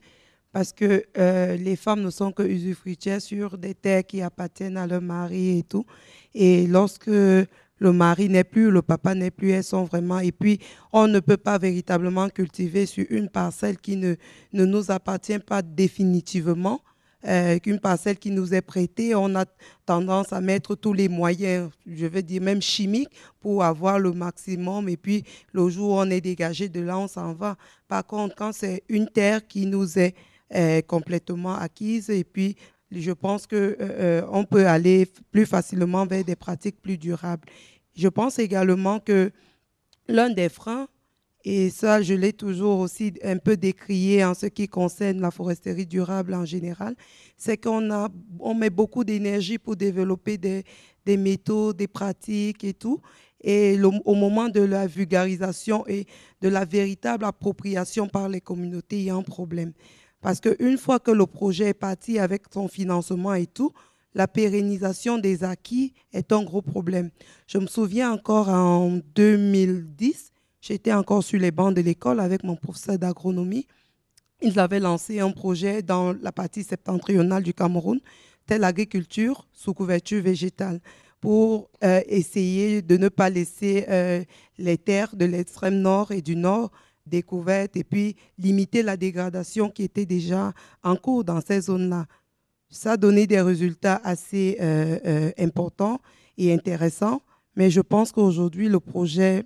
parce que euh, les femmes ne sont que usufruitières sur des terres qui appartiennent à leur mari et tout. Et lorsque le mari n'est plus, le papa n'est plus, elles sont vraiment... Et puis, on ne peut pas véritablement cultiver sur une parcelle qui ne, ne nous appartient pas définitivement. euh, qu'une parcelle qui nous est prêtée, on a tendance à mettre tous les moyens, je veux dire même chimiques, pour avoir le maximum. Et puis, le jour où on est dégagé de là, on s'en va. Par contre, quand c'est une terre qui nous est euh, complètement acquise, et puis je pense que euh, euh, on peut aller plus facilement vers des pratiques plus durables. Je pense également que l'un des freins, et ça je l'ai toujours aussi un peu décrié en ce qui concerne la foresterie durable en général, c'est qu'on a, on met beaucoup d'énergie pour développer des, des méthodes, des pratiques et tout. Et au moment de la vulgarisation et de la véritable appropriation par les communautés, il y a un problème. Parce qu'une fois que le projet est parti avec son financement et tout, la pérennisation des acquis est un gros problème. Je me souviens encore en 2010, j'étais encore sur les bancs de l'école avec mon professeur d'agronomie. Ils avaient lancé un projet dans la partie septentrionale du Cameroun, telle l'agriculture sous couverture végétale, pour euh, essayer de ne pas laisser euh, les terres de l'extrême nord et du nord découvertes et puis limiter la dégradation qui était déjà en cours dans ces zones-là. Ça a donné des résultats assez euh, euh, importants et intéressants, mais je pense qu'aujourd'hui, le projet,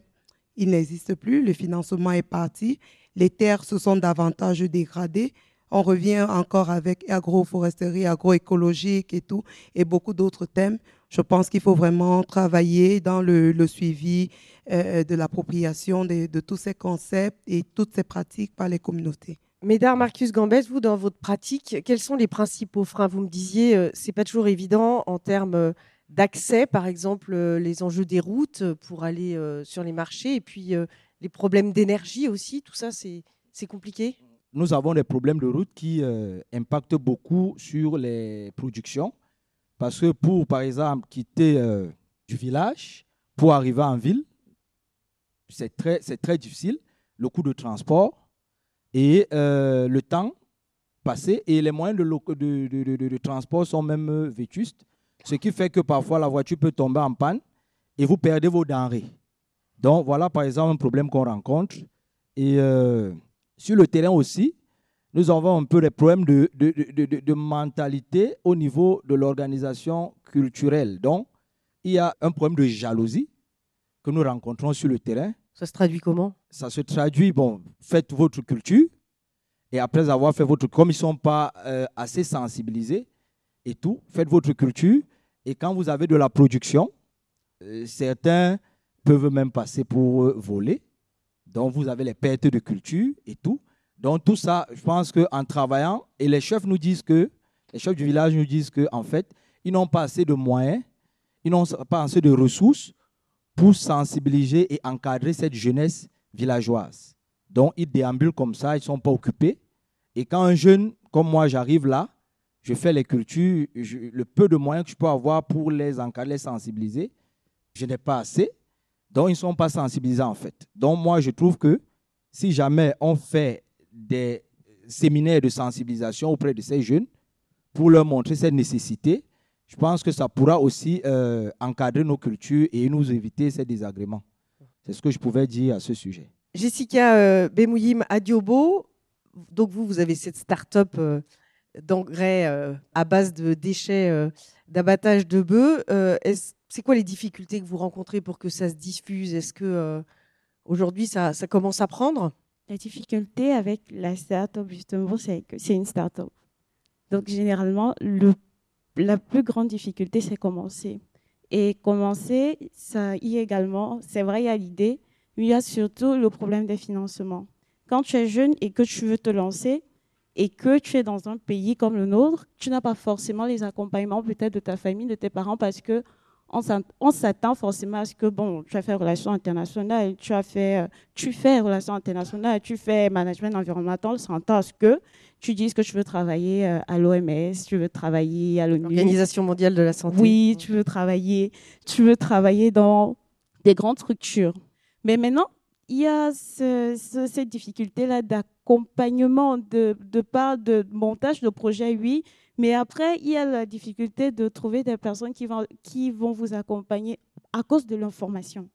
il n'existe plus, le financement est parti, les terres se sont davantage dégradées. On revient encore avec agroforesterie, agroécologique et tout, et beaucoup d'autres thèmes. Je pense qu'il faut vraiment travailler dans le, suivi euh, de l'appropriation de, tous ces concepts et toutes ces pratiques par les communautés. Médard Marcus Gambès, vous, dans votre pratique, quels sont les principaux freins? Vous me disiez, euh, c'est pas toujours évident en termes euh, d'accès, par exemple, euh, les enjeux des routes euh, pour aller euh, sur les marchés, et puis euh, les problèmes d'énergie aussi, tout ça, c'est compliqué? Nous avons des problèmes de route qui euh, impactent beaucoup sur les productions. Parce que pour, par exemple, quitter euh, du village pour arriver en ville, c'est très, très difficile. Le coût de transport et euh, le temps passé et les moyens de, transport sont même vétustes. Ce qui fait que parfois la voiture peut tomber en panne et vous perdez vos denrées. Donc voilà par exemple un problème qu'on rencontre. Et sur le terrain aussi, nous avons un peu des problèmes de, de, de- de- de mentalité au niveau de l'organisation culturelle. Donc, il y a un problème de jalousie que nous rencontrons sur le terrain. Ça se traduit comment? Ça se traduit, bon, faites votre culture, et après avoir fait votre, comme ils ne sont pas euh, assez sensibilisés et tout, faites votre culture, et quand vous avez de la production, euh, certains peuvent même passer pour euh, voler. Donc, vous avez les pertes de culture et tout. Donc, tout ça, je pense qu'en travaillant, et les chefs nous disent que, les chefs du village nous disent qu'en en fait, ils n'ont pas assez de moyens, ils n'ont pas assez de ressources pour sensibiliser et encadrer cette jeunesse villageoise. Donc, ils déambulent comme ça, ils ne sont pas occupés. Et quand un jeune comme moi, j'arrive là, je fais les cultures, le peu de moyens que je peux avoir pour les encadrer, les sensibiliser, je n'ai pas assez. Donc, ils ne sont pas sensibilisés en fait. Donc, moi, je trouve que si jamais on fait des séminaires de sensibilisation auprès de ces jeunes pour leur montrer cette nécessité, je pense que ça pourra aussi euh, encadrer nos cultures et nous éviter ces désagréments. C'est ce que je pouvais dire à ce sujet. Jessica euh, Bemouyim Adiobo, donc vous, vous avez cette start-up euh, d'engrais euh, à base de déchets d'abattage de bœufs. C'est quoi les difficultés que vous rencontrez pour que ça se diffuse? Est-ce que euh, aujourd'hui ça, commence à prendre? La difficulté avec la start-up, justement, c'est que c'est une start-up. Donc, généralement, le, la plus grande difficulté, c'est commencer. Et commencer, ça y est également, c'est vrai, il y a l'idée, mais il y a surtout le problème des financements. Quand tu es jeune et que tu veux te lancer, et que tu es dans un pays comme le nôtre, tu n'as pas forcément les accompagnements peut-être de ta famille, de tes parents, parce que on s'att- on s'attend forcément à ce que, bon, tu as fait relations internationales, tu as fait, euh, tu fais relations internationales, tu fais management environnemental, on s'attend à ce que tu dises que tu veux travailler euh, à l'OMS, tu veux travailler à l'ONU. L'Organisation mondiale de la santé. Oui, tu veux travailler, tu veux travailler dans des grandes structures. Mais maintenant, il y a ce- ce- cette difficulté-là d'accompagnement, de, part de montage de projet, oui, mais après, il y a la difficulté de trouver des personnes qui vont, qui vont vous accompagner à cause de l'information.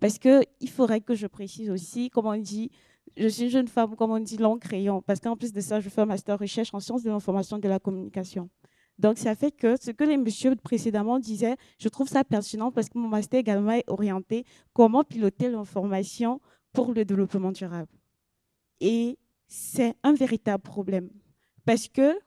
Parce qu'il faudrait que je précise aussi, comme on dit, je suis une jeune femme, comme on dit, long crayon, parce qu'en plus de ça, je fais un master recherche en sciences de l'information et de la communication. Donc, ça fait que ce que les messieurs précédemment disaient, je trouve ça pertinent parce que mon master également est orienté comment piloter l'information pour le développement durable. Et c'est un véritable problème. Parce que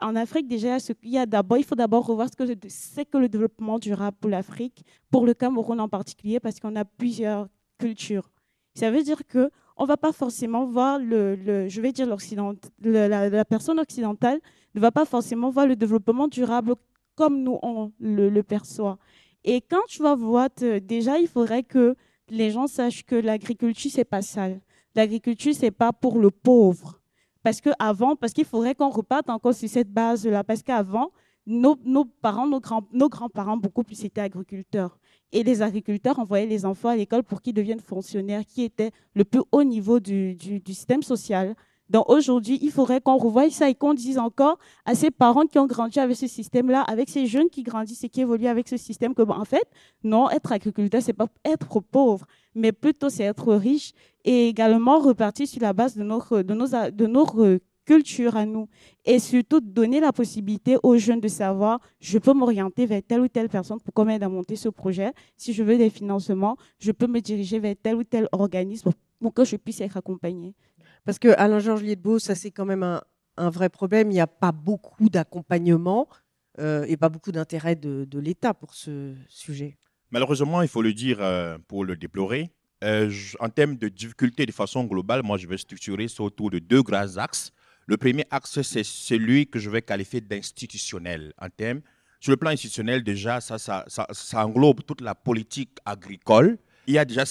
en Afrique, déjà, il faut d'abord revoir ce que c'est que le développement durable pour l'Afrique, pour le Cameroun en particulier, parce qu'on a plusieurs cultures. Ça veut dire que on va pas forcément voir le, je vais dire l'occident, la, personne occidentale ne va pas forcément voir le développement durable comme nous on le, perçoit. Et quand tu vas voir, déjà, il faudrait que les gens sachent que l'agriculture c'est pas sale. L'agriculture c'est pas pour le pauvre. Parce que avant, parce qu'il faudrait qu'on reparte encore sur cette base-là. Parce qu'avant, nos, nos parents, nos, grands, nos grands-parents, beaucoup plus étaient agriculteurs. Et les agriculteurs envoyaient les enfants à l'école pour qu'ils deviennent fonctionnaires, qui étaient le plus haut niveau du, du, système social. Donc aujourd'hui, il faudrait qu'on revoie ça et qu'on dise encore à ces parents qui ont grandi avec ce système-là, avec ces jeunes qui grandissent et qui évoluent avec ce système, que en fait, non, être agriculteur, c'est pas être pauvre, mais plutôt c'est être riche et également repartir sur la base de notre, de nos, de nos culture à nous et surtout donner la possibilité aux jeunes de savoir je peux m'orienter vers telle ou telle personne pour qu'on m'aide à monter ce projet. Si je veux des financements, je peux me diriger vers tel ou tel organisme pour que je puisse être accompagné. Parce que Alain Georges Liedbeau, ça c'est quand même un, un vrai problème. Il n'y a pas beaucoup d'accompagnement euh, et pas beaucoup d'intérêt de, de l'État pour ce sujet. Malheureusement, il faut le dire euh, pour le déplorer. euh, je- en termes de difficultés de façon globale, moi je vais structurer ça autour de deux grands axes. Le premier axe, c'est celui que je vais qualifier d'institutionnel. En termes, sur le plan institutionnel, déjà, ça, ça, ça, ça englobe toute la politique agricole. Il y a déjà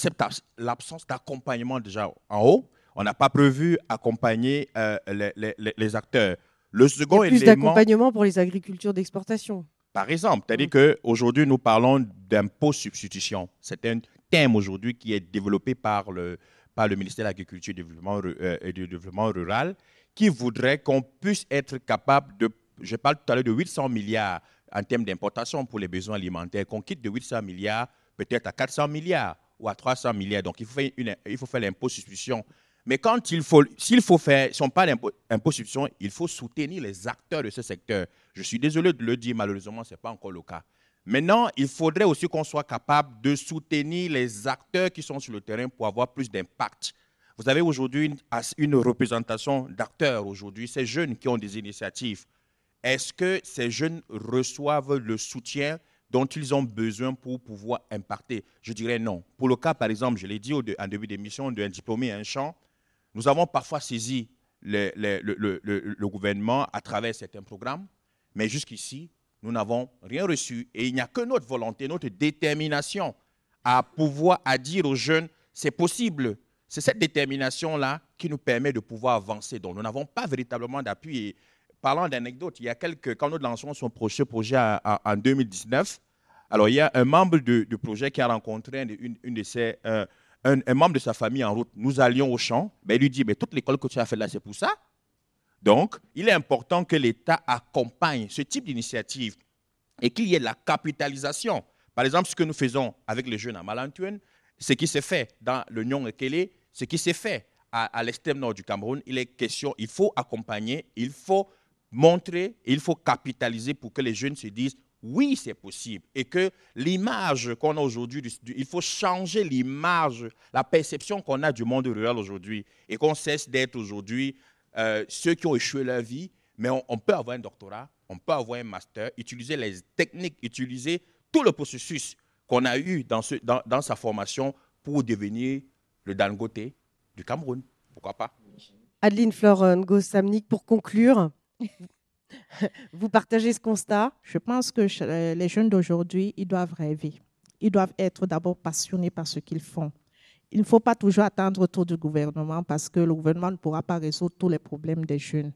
l'absence d'accompagnement déjà en haut. On n'a pas prévu accompagner euh, les, les- les- les acteurs. Le Il y second a plus d'accompagnement pour les agricultures d'exportation. par exemple, c'est-à-dire qu'aujourd'hui, nous parlons d'impôt substitution. C'est un thème aujourd'hui qui est développé par le, par le ministère de l'Agriculture et du Développement, euh, et du Développement rural qui voudrait qu'on puisse être capable de, je parle tout à l'heure de 800 milliards en termes d'importation pour les besoins alimentaires, qu'on quitte de 800 milliards peut-être à 400 milliards ou à 300 milliards. Donc, il faut faire, une, il faut l'impôt substitution. Mais quand il faut, s'il faut faire, si on parle d'impôt impôt substitution, il faut soutenir les acteurs de ce secteur. Je suis désolé de le dire, malheureusement, ce n'est pas encore le cas. Maintenant, il faudrait aussi qu'on soit capable de soutenir les acteurs qui sont sur le terrain pour avoir plus d'impact. Vous avez aujourd'hui une, représentation d'acteurs aujourd'hui, ces jeunes qui ont des initiatives. Est-ce que ces jeunes reçoivent le soutien dont ils ont besoin pour pouvoir imparter Je dirais non. Pour le cas, par exemple, je l'ai dit en début d'émission, d'un diplômé un champ, nous avons parfois saisi le- le gouvernement à travers certains programmes, mais jusqu'ici, nous n'avons rien reçu. Et il n'y a que notre volonté, notre détermination à pouvoir, à dire aux jeunes, c'est possible. C'est cette détermination-là qui nous permet de pouvoir avancer. Donc, nous n'avons pas véritablement d'appui. Parlant d'anecdotes, il y a quelques, quand nous lançons son projet, projet en, en- en 2019, alors il y a un membre de- du projet qui a rencontré un de- une, de ses, euh, un, membre de sa famille en route. Nous allions au champ. Ben, il lui dit, mais toute l'école que tu as fait là, c'est pour ça. Donc, il est important que l'État accompagne ce type d'initiative et qu'il y ait la capitalisation. Par exemple, ce que nous faisons avec les jeunes à Malantuen, ce qui s'est fait dans le Nyon Ekele, ce qui s'est fait à, à l'extrême nord du Cameroun, il est question, il faut accompagner, il faut montrer, il faut capitaliser pour que les jeunes se disent oui, c'est possible. Et que l'image qu'on a aujourd'hui, il faut changer l'image, la perception qu'on a du monde rural aujourd'hui et qu'on cesse d'être aujourd'hui euh, ceux qui ont échoué leur vie, mais on peut avoir un doctorat, on peut avoir un master, utiliser les techniques, utiliser tout le processus qu'on a eu dans, ce- dans- dans sa formation pour devenir le Dangote du Cameroun. Pourquoi pas? Adeline Flore Ngosamnik, pour conclure, vous partagez ce constat? Je pense que euh, les jeunes d'aujourd'hui, ils doivent rêver. Ils doivent être d'abord passionnés par ce qu'ils font. Il ne faut pas toujours attendre autour du gouvernement parce que le gouvernement ne pourra pas résoudre tous les problèmes des jeunes.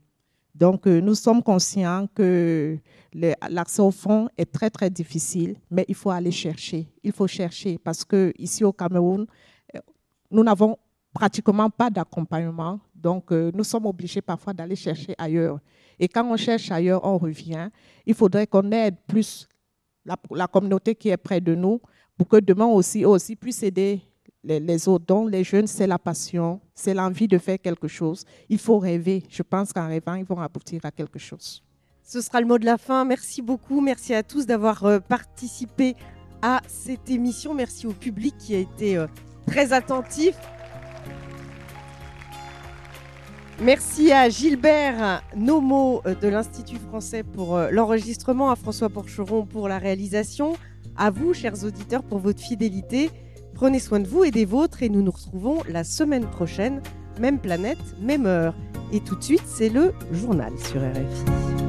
Donc, euh, nous sommes conscients que l'accès au fonds est très, très difficile, mais il faut aller chercher. Il faut chercher parce que ici au Cameroun, euh, nous n'avons pratiquement pas d'accompagnement. Donc, euh, nous sommes obligés parfois d'aller chercher ailleurs. Et quand on cherche ailleurs, on revient. Il faudrait qu'on aide plus la, communauté qui est près de nous pour que demain aussi, aussi puissent aider les, autres. Donc, les jeunes, c'est la passion, c'est l'envie de faire quelque chose. Il faut rêver. Je pense qu'en rêvant, ils vont aboutir à quelque chose. Ce sera le mot de la fin. Merci beaucoup. Merci à tous d'avoir euh, participé à cette émission. Merci au public qui a été euh, très attentif. Merci à Gilbert Nomo euh, de l'Institut français pour l'enregistrement, à François Porcheron pour la réalisation, à vous, chers auditeurs, pour votre fidélité. Prenez soin de vous et des vôtres et nous nous retrouvons la semaine prochaine, même planète, même heure. Et tout de suite, c'est le journal sur RFI.